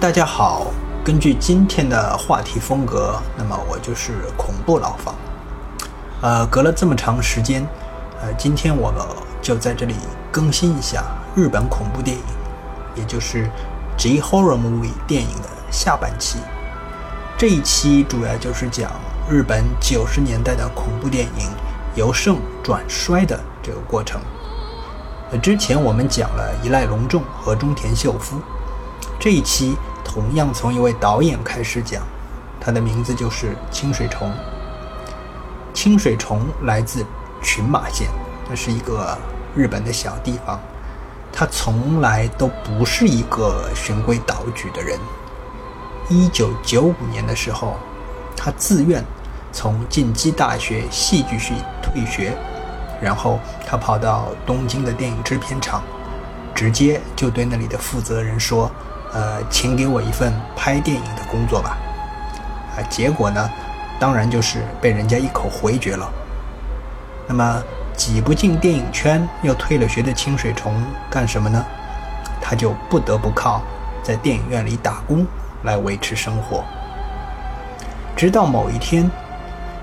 大家好，根据今天的话题风格，那么我就是恐怖老房。呃，隔了这么长时间，呃，今天我就在这里更新一下日本恐怖电影，也就是 J Horror Movie 电影的下半期。这一期主要就是讲日本九十年代的恐怖电影由盛转衰的这个过程。呃，之前我们讲了伊赖隆重和中田秀夫。这一期同样从一位导演开始讲，他的名字就是清水崇。清水崇来自群马县，那是一个日本的小地方。他从来都不是一个循规蹈矩的人。一九九五年的时候，他自愿从进击大学戏剧系退学，然后他跑到东京的电影制片厂，直接就对那里的负责人说。呃，请给我一份拍电影的工作吧。啊，结果呢，当然就是被人家一口回绝了。那么挤不进电影圈又退了学的清水崇干什么呢？他就不得不靠在电影院里打工来维持生活。直到某一天，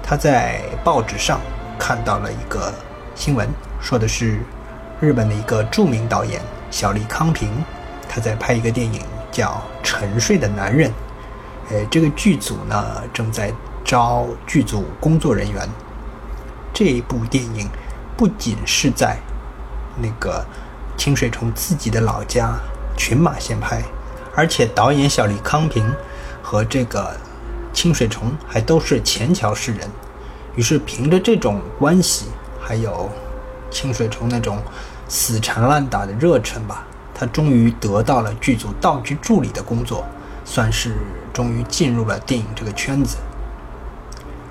他在报纸上看到了一个新闻，说的是日本的一个著名导演小栗康平，他在拍一个电影。叫《沉睡的男人》，呃，这个剧组呢正在招剧组工作人员。这一部电影不仅是在那个清水崇自己的老家群马县拍，而且导演小李康平和这个清水崇还都是前桥市人。于是凭着这种关系，还有清水崇那种死缠烂打的热忱吧。他终于得到了剧组道具助理的工作，算是终于进入了电影这个圈子。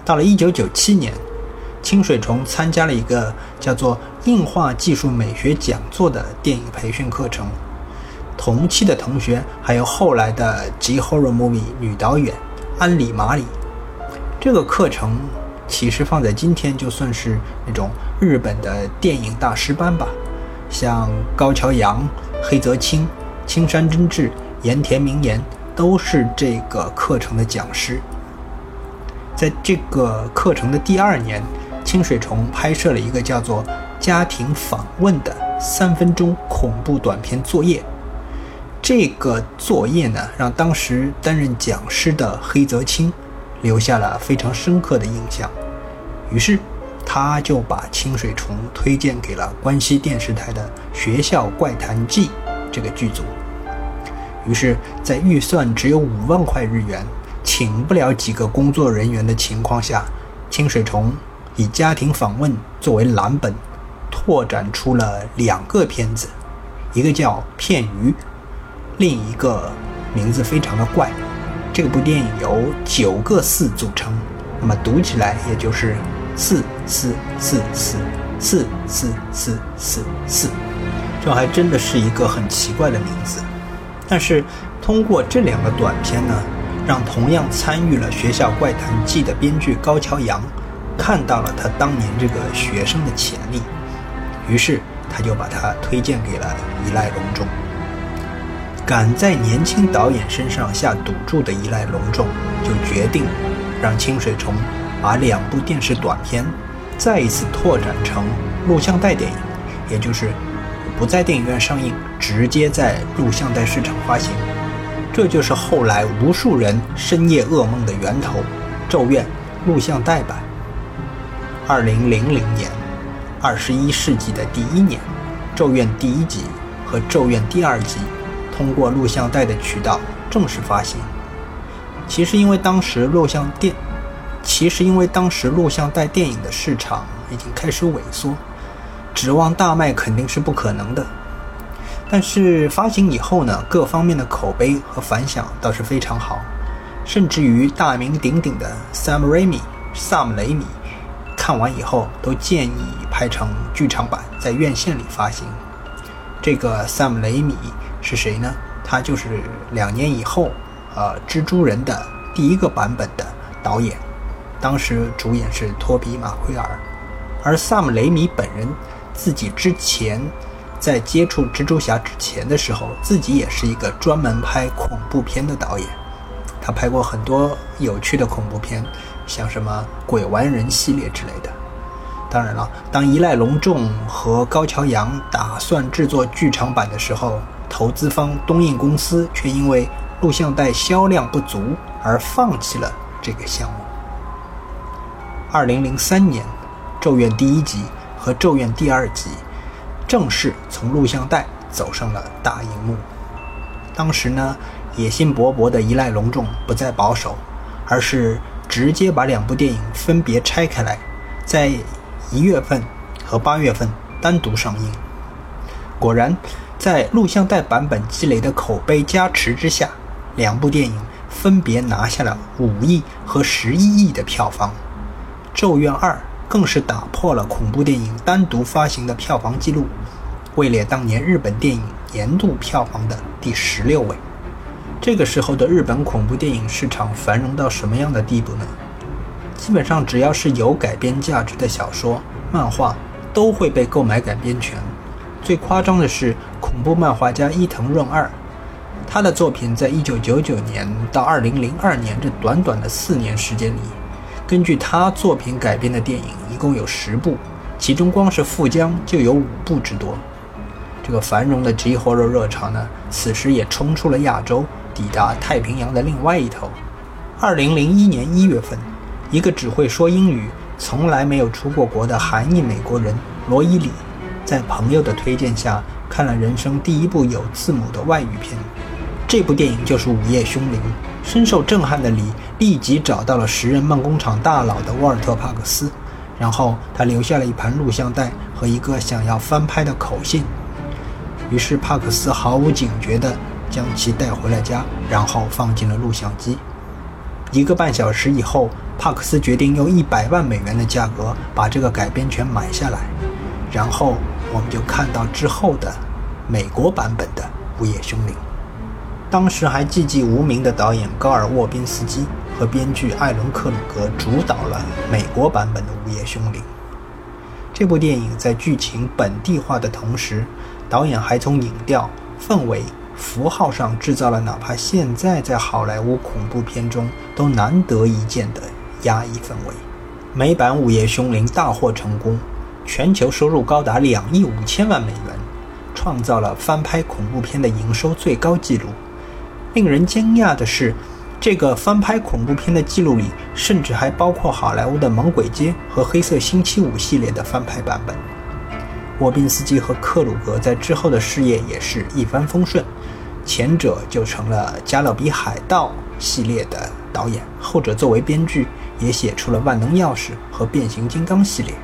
到了1997年，清水崇参加了一个叫做“硬化技术美学讲座”的电影培训课程。同期的同学还有后来的 G Horror Movie 女导演安里马里。这个课程其实放在今天就算是那种日本的电影大师班吧，像高桥阳。黑泽清、青山真治、盐田明彦都是这个课程的讲师。在这个课程的第二年，清水崇拍摄了一个叫做《家庭访问》的三分钟恐怖短片作业。这个作业呢，让当时担任讲师的黑泽清留下了非常深刻的印象。于是。他就把清水崇推荐给了关西电视台的《学校怪谈记》这个剧组。于是，在预算只有五万块日元，请不了几个工作人员的情况下，清水崇以家庭访问作为蓝本，拓展出了两个片子，一个叫《片鱼》，另一个名字非常的怪。这部电影由九个“四”组成，那么读起来也就是。四四四四四四四四四，这还真的是一个很奇怪的名字。但是通过这两个短片呢，让同样参与了《学校怪谈记》的编剧高桥阳看到了他当年这个学生的潜力，于是他就把他推荐给了伊赖隆重。敢在年轻导演身上下赌注的伊赖隆重，就决定让清水崇。把两部电视短片再一次拓展成录像带电影，也就是不在电影院上映，直接在录像带市场发行。这就是后来无数人深夜噩梦的源头，《咒怨》录像带版。二零零零年，二十一世纪的第一年，《咒怨》第一集和《咒怨》第二集通过录像带的渠道正式发行。其实因为当时录像店。其实，因为当时录像带电影的市场已经开始萎缩，指望大卖肯定是不可能的。但是发行以后呢，各方面的口碑和反响倒是非常好，甚至于大名鼎鼎的 Sam Raimi 萨姆雷米看完以后都建议拍成剧场版，在院线里发行。这个萨姆雷米是谁呢？他就是两年以后，呃，蜘蛛人的第一个版本的导演。当时主演是托比·马奎尔，而萨姆·雷米本人自己之前在接触蜘蛛侠之前的时候，自己也是一个专门拍恐怖片的导演。他拍过很多有趣的恐怖片，像什么《鬼玩人》系列之类的。当然了，当依赖隆重和高桥阳打算制作剧场版的时候，投资方东映公司却因为录像带销量不足而放弃了这个项目。二零零三年，《咒怨》第一集和《咒怨》第二集正式从录像带走上了大荧幕。当时呢，野心勃勃的一赖隆重不再保守，而是直接把两部电影分别拆开来，在一月份和八月份单独上映。果然，在录像带版本积累的口碑加持之下，两部电影分别拿下了五亿和十一亿的票房。《咒怨二》更是打破了恐怖电影单独发行的票房纪录，位列当年日本电影年度票房的第十六位。这个时候的日本恐怖电影市场繁荣到什么样的地步呢？基本上只要是有改编价值的小说、漫画，都会被购买改编权。最夸张的是恐怖漫画家伊藤润二，他的作品在1999年到2002年这短短的四年时间里，根据他作品改编的电影一共有十部，其中光是富江就有五部之多。这个繁荣的 G horror 热潮呢，此时也冲出了亚洲，抵达太平洋的另外一头。2001年1月份。一个只会说英语、从来没有出过国的韩裔美国人罗伊里，在朋友的推荐下看了人生第一部有字母的外语片。这部电影就是《午夜凶铃》。深受震撼的李立即找到了时任梦工厂大佬的沃尔特·帕克斯，然后他留下了一盘录像带和一个想要翻拍的口信。于是帕克斯毫无警觉地将其带回了家，然后放进了录像机。一个半小时以后。帕克斯决定用一百万美元的价格把这个改编权买下来，然后我们就看到之后的美国版本的《午夜凶铃》。当时还寂寂无名的导演高尔沃宾斯基和编剧艾伦克鲁格主导了美国版本的《午夜凶铃》。这部电影在剧情本地化的同时，导演还从影调、氛围、符号上制造了哪怕现在在好莱坞恐怖片中都难得一见的。压抑氛围，美版《午夜凶铃》大获成功，全球收入高达两亿五千万美元，创造了翻拍恐怖片的营收最高纪录。令人惊讶的是，这个翻拍恐怖片的记录里，甚至还包括好莱坞的《猛鬼街》和《黑色星期五》系列的翻拍版本。沃宾斯基和克鲁格在之后的事业也是一帆风顺，前者就成了《加勒比海盗》系列的导演，后者作为编剧。也写出了《万能钥匙》和《变形金刚》系列，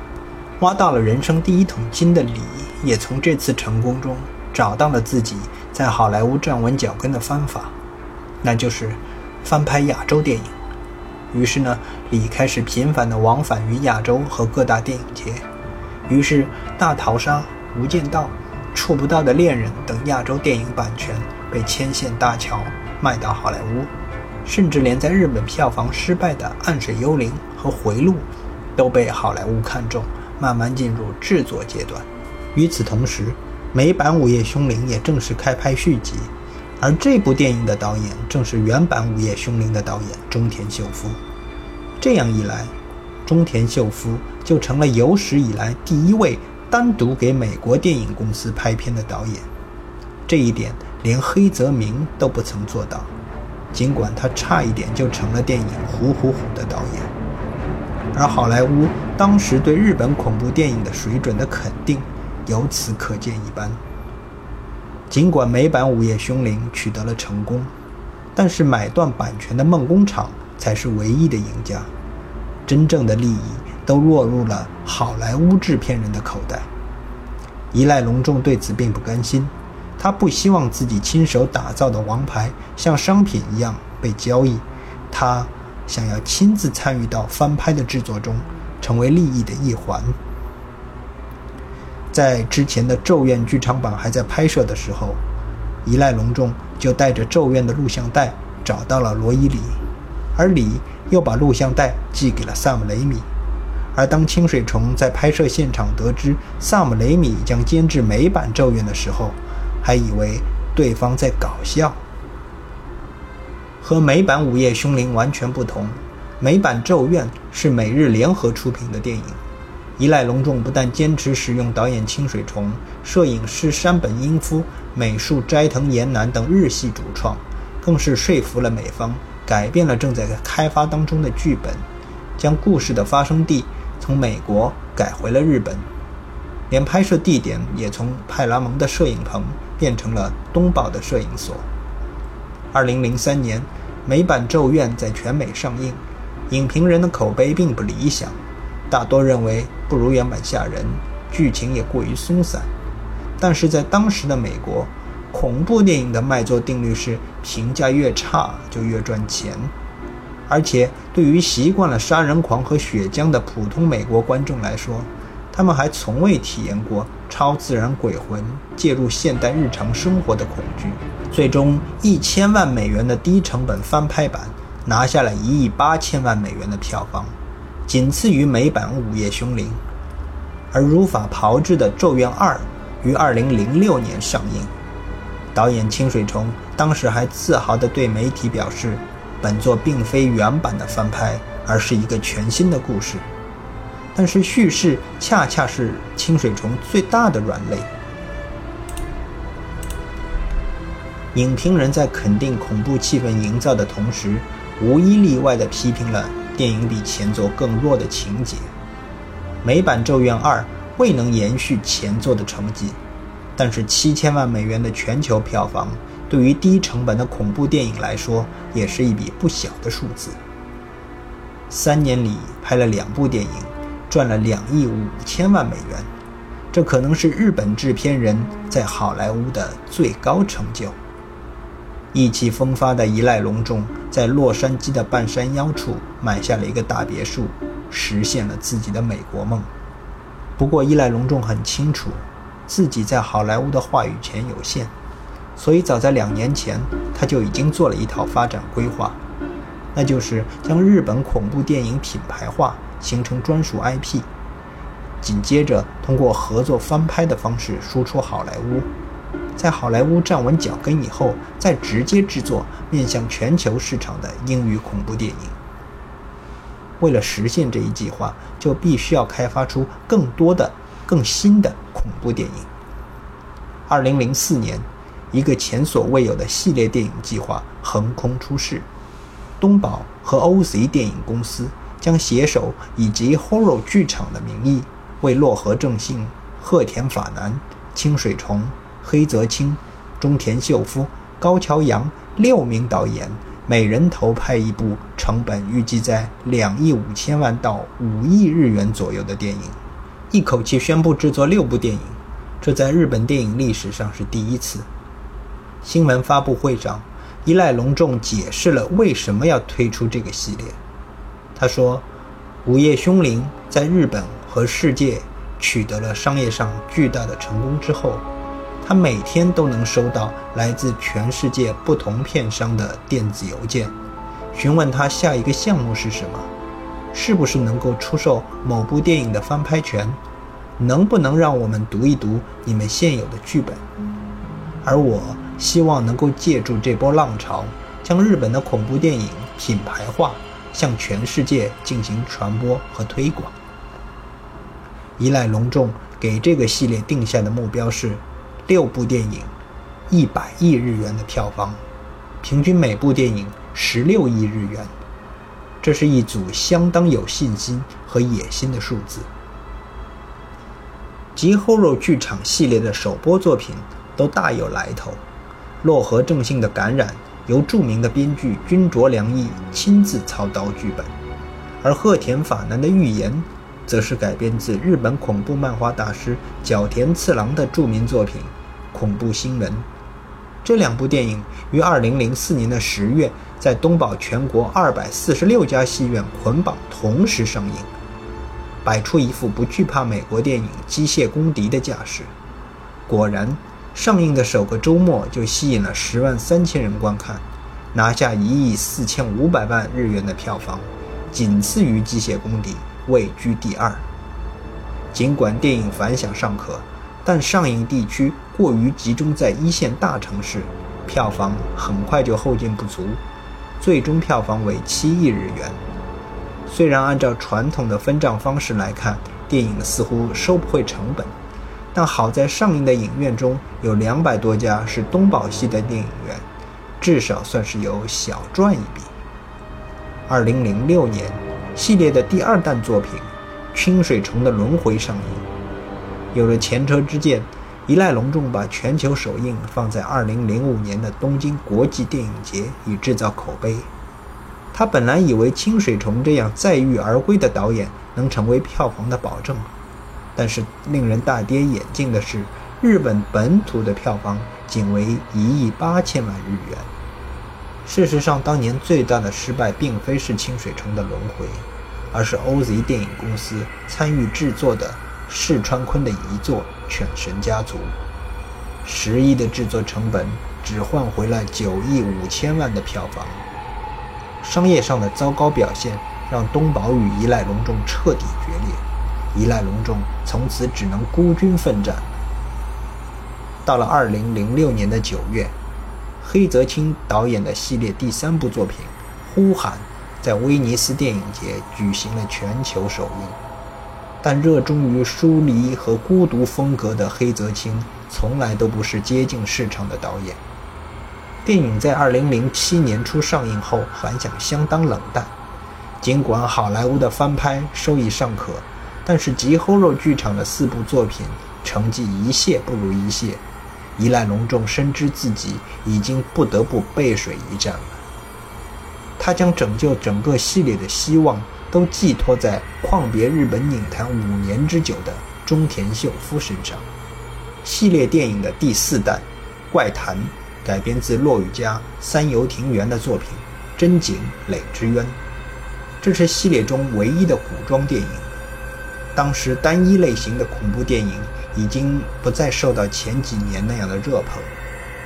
挖到了人生第一桶金的李，也从这次成功中找到了自己在好莱坞站稳脚跟的方法，那就是翻拍亚洲电影。于是呢，李开始频繁地往返于亚洲和各大电影节，于是《大逃杀》《无间道》《触不到的恋人》等亚洲电影版权被牵线搭桥卖到好莱坞。甚至连在日本票房失败的《暗水幽灵》和《回路》，都被好莱坞看中，慢慢进入制作阶段。与此同时，美版《午夜凶铃》也正式开拍续集，而这部电影的导演正是原版《午夜凶铃》的导演中田秀夫。这样一来，中田秀夫就成了有史以来第一位单独给美国电影公司拍片的导演。这一点连黑泽明都不曾做到。尽管他差一点就成了电影《虎虎虎》的导演，而好莱坞当时对日本恐怖电影的水准的肯定，由此可见一斑。尽管美版《午夜凶铃》取得了成功，但是买断版权的梦工厂才是唯一的赢家，真正的利益都落入了好莱坞制片人的口袋。依赖隆重对此并不甘心。他不希望自己亲手打造的王牌像商品一样被交易，他想要亲自参与到翻拍的制作中，成为利益的一环。在之前的《咒怨》剧场版还在拍摄的时候，一赖隆重就带着《咒怨》的录像带找到了罗伊里，而里又把录像带寄给了萨姆雷米，而当清水崇在拍摄现场得知萨姆·雷米将监制美版《咒怨》的时候，还以为对方在搞笑。和美版《午夜凶铃》完全不同，美版《咒怨》是美日联合出品的电影。依赖隆重不但坚持使用导演清水崇、摄影师山本英夫、美术斋藤研男等日系主创，更是说服了美方改变了正在开发当中的剧本，将故事的发生地。从美国改回了日本，连拍摄地点也从派拉蒙的摄影棚变成了东宝的摄影所。二零零三年，美版《咒怨》在全美上映，影评人的口碑并不理想，大多认为不如原版吓人，剧情也过于松散。但是在当时的美国，恐怖电影的卖座定律是评价越差就越赚钱。而且，对于习惯了杀人狂和血浆的普通美国观众来说，他们还从未体验过超自然鬼魂介入现代日常生活的恐惧。最终，一千万美元的低成本翻拍版拿下了一亿八千万美元的票房，仅次于美版《午夜凶铃》。而如法炮制的《咒怨二》于二零零六年上映，导演清水崇当时还自豪地对媒体表示。本作并非原版的翻拍，而是一个全新的故事。但是叙事恰恰是清水崇最大的软肋。影评人在肯定恐怖气氛营造的同时，无一例外地批评了电影比前作更弱的情节。美版《咒怨二》未能延续前作的成绩，但是七千万美元的全球票房。对于低成本的恐怖电影来说，也是一笔不小的数字。三年里拍了两部电影，赚了两亿五千万美元，这可能是日本制片人在好莱坞的最高成就。意气风发的伊赖隆重在洛杉矶的半山腰处买下了一个大别墅，实现了自己的美国梦。不过，伊赖隆重很清楚，自己在好莱坞的话语权有限。所以，早在两年前，他就已经做了一套发展规划，那就是将日本恐怖电影品牌化，形成专属 IP，紧接着通过合作翻拍的方式输出好莱坞，在好莱坞站稳脚跟以后，再直接制作面向全球市场的英语恐怖电影。为了实现这一计划，就必须要开发出更多的、更新的恐怖电影。二零零四年。一个前所未有的系列电影计划横空出世，东宝和 OZ 电影公司将携手以及 Horror 剧场的名义，为洛河正信、鹤田法男、清水崇、黑泽清、中田秀夫、高桥阳六名导演每人投拍一部成本预计在两亿五千万到五亿日元左右的电影，一口气宣布制作六部电影，这在日本电影历史上是第一次。新闻发布会上，伊赖隆重解释了为什么要推出这个系列。他说：“《午夜凶铃》在日本和世界取得了商业上巨大的成功之后，他每天都能收到来自全世界不同片商的电子邮件，询问他下一个项目是什么，是不是能够出售某部电影的翻拍权，能不能让我们读一读你们现有的剧本，而我。”希望能够借助这波浪潮，将日本的恐怖电影品牌化，向全世界进行传播和推广。依赖隆重给这个系列定下的目标是六部电影，一百亿日元的票房，平均每部电影十六亿日元。这是一组相当有信心和野心的数字。吉 horror 剧场系列的首播作品都大有来头。洛河正信的感染由著名的编剧君卓良义亲自操刀剧本，而鹤田法男的预言则是改编自日本恐怖漫画大师角田次郎的著名作品《恐怖新闻》。这两部电影于2004年的十月在东宝全国246家戏院捆绑同时上映，摆出一副不惧怕美国电影机械公敌的架势。果然。上映的首个周末就吸引了十万三千人观看，拿下一亿四千五百万日元的票房，仅次于《机械公敌》，位居第二。尽管电影反响尚可，但上映地区过于集中在一线大城市，票房很快就后劲不足，最终票房为七亿日元。虽然按照传统的分账方式来看，电影似乎收不回成本，但好在上映的影院中有两百多家是东宝系的电影院，至少算是有小赚一笔。二零零六年，系列的第二弹作品。《清水虫的轮回》上映，有了前车之鉴，一赖隆重把全球首映放在2005年的东京国际电影节，以制造口碑。他本来以为清水崇这样载誉而归的导演能成为票房的保证，但是令人大跌眼镜的是，日本本土的票房仅为一亿八千万日元。事实上，当年最大的失败并非是清水崇的轮回。而是 OZ 电影公司参与制作的世川昆的遗作《犬神家族》，十亿的制作成本只换回了九亿五千万的票房。商业上的糟糕表现让东宝与一赖隆重彻底决裂，一赖隆重从此只能孤军奋战。到了二零零六年的九月，黑泽清导演的系列第三部作品《呼喊》。在威尼斯电影节举行了全球首映，但热衷于疏离和孤独风格的黑泽清从来都不是接近市场的导演。电影在2007年初上映后反响相当冷淡，尽管好莱坞的翻拍收益尚可，但是吉后肉剧场的四部作品成绩一泻不如一泻，一赖隆重深知自己已经不得不背水一战了。他将拯救整个系列的希望都寄托在旷别日本影坛五年之久的中田秀夫身上。系列电影的第四弹《怪谈》改编自骆羽家三游庭园的作品《真井垒之渊》，这是系列中唯一的古装电影。当时单一类型的恐怖电影已经不再受到前几年那样的热捧。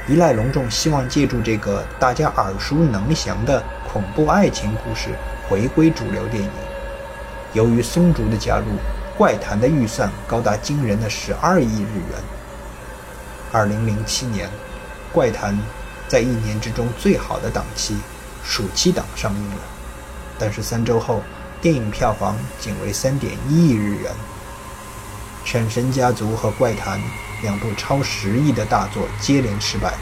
一赖隆重希望借助这个大家耳熟能详的恐怖爱情故事回归主流电影。由于松竹的加入，《怪谈》的预算高达惊人的十二亿日元。二零零七年，《怪谈》在一年之中最好的档期——暑期档上映了，但是三周后，电影票房仅为三点一亿日元。《犬神家族》和《怪谈》。两部超十亿的大作接连失败，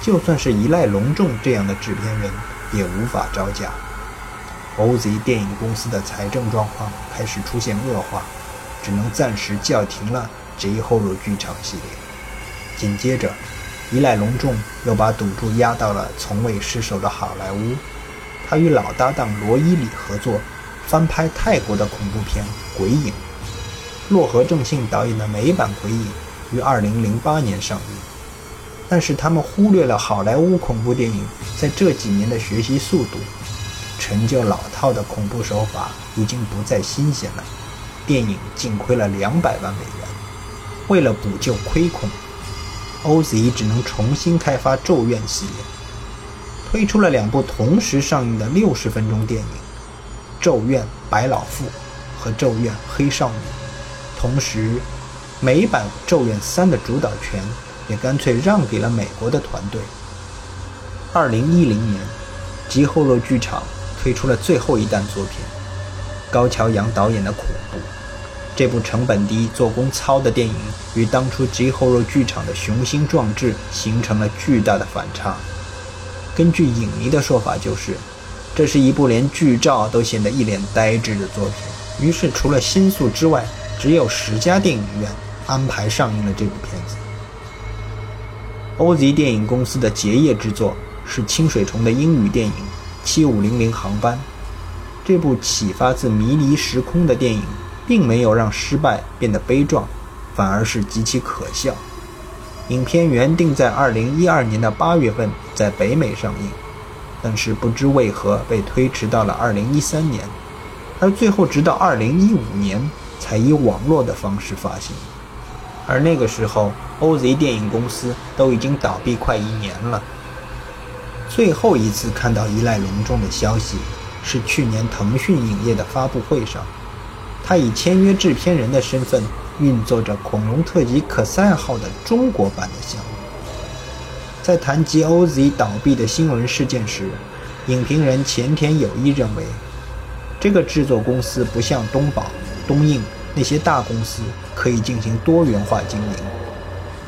就算是依赖隆重这样的制片人也无法招架。OZ 电影公司的财政状况开始出现恶化，只能暂时叫停了 J 后入剧场系列。紧接着，依赖隆重又把赌注压到了从未失手的好莱坞，他与老搭档罗伊里合作翻拍泰国的恐怖片《鬼影》，洛河正信导演的美版《鬼影》。于二零零八年上映，但是他们忽略了好莱坞恐怖电影在这几年的学习速度，陈旧老套的恐怖手法已经不再新鲜了。电影净亏了两百万美元。为了补救亏空，OZ 只能重新开发《咒怨》系列，推出了两部同时上映的六十分钟电影《咒怨白老妇》和《咒怨黑少女》，同时。美版《咒怨三》的主导权也干脆让给了美国的团队。二零一零年，吉后洛剧场推出了最后一弹作品——高桥阳导演的恐怖。这部成本低、做工糙的电影与当初吉后洛剧场的雄心壮志形成了巨大的反差。根据影迷的说法，就是这是一部连剧照都显得一脸呆滞的作品。于是，除了新宿之外，只有十家电影院。安排上映了这部片子。OZ 电影公司的结业之作是清水虫的英语电影《七五零零航班》。这部启发自迷离时空的电影，并没有让失败变得悲壮，反而是极其可笑。影片原定在2012年的8月份在北美上映，但是不知为何被推迟到了2013年，而最后直到2015年才以网络的方式发行。而那个时候，OZ 电影公司都已经倒闭快一年了。最后一次看到依赖隆重的消息，是去年腾讯影业的发布会上，他以签约制片人的身份运作着《恐龙特辑可赛号》的中国版的项目。在谈及 OZ 倒闭的新闻事件时，影评人前田有一认为，这个制作公司不像东宝、东映那些大公司可以进行多元化经营。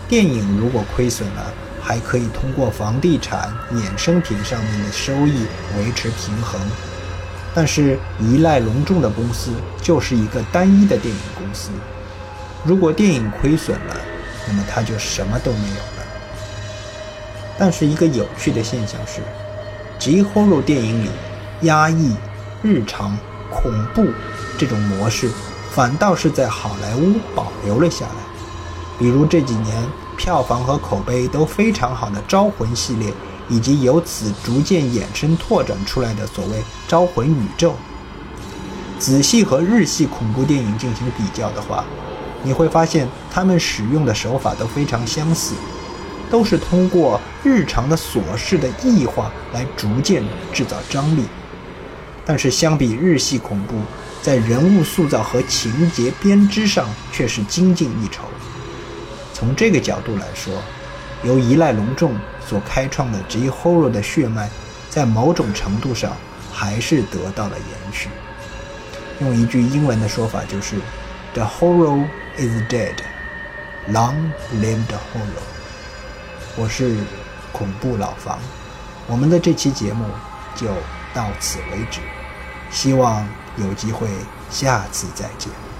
电影如果亏损了，还可以通过房地产衍生品上面的收益维持平衡。但是依赖隆重的公司就是一个单一的电影公司，如果电影亏损了，那么它就什么都没有了。但是一个有趣的现象是，G horror 电影里压抑、日常、恐怖这种模式，反倒是在好莱坞保留了下来。比如这几年票房和口碑都非常好的《招魂》系列，以及由此逐渐衍生拓展出来的所谓“招魂宇宙”。仔细和日系恐怖电影进行比较的话，你会发现他们使用的手法都非常相似。都是通过日常的琐事的异化来逐渐制造张力，但是相比日系恐怖，在人物塑造和情节编织上却是精进一筹。从这个角度来说，由依赖隆重所开创的 G horror 的血脉，在某种程度上还是得到了延续。用一句英文的说法就是 “The horror is dead, long live the horror”。我是恐怖老房，我们的这期节目就到此为止，希望有机会下次再见。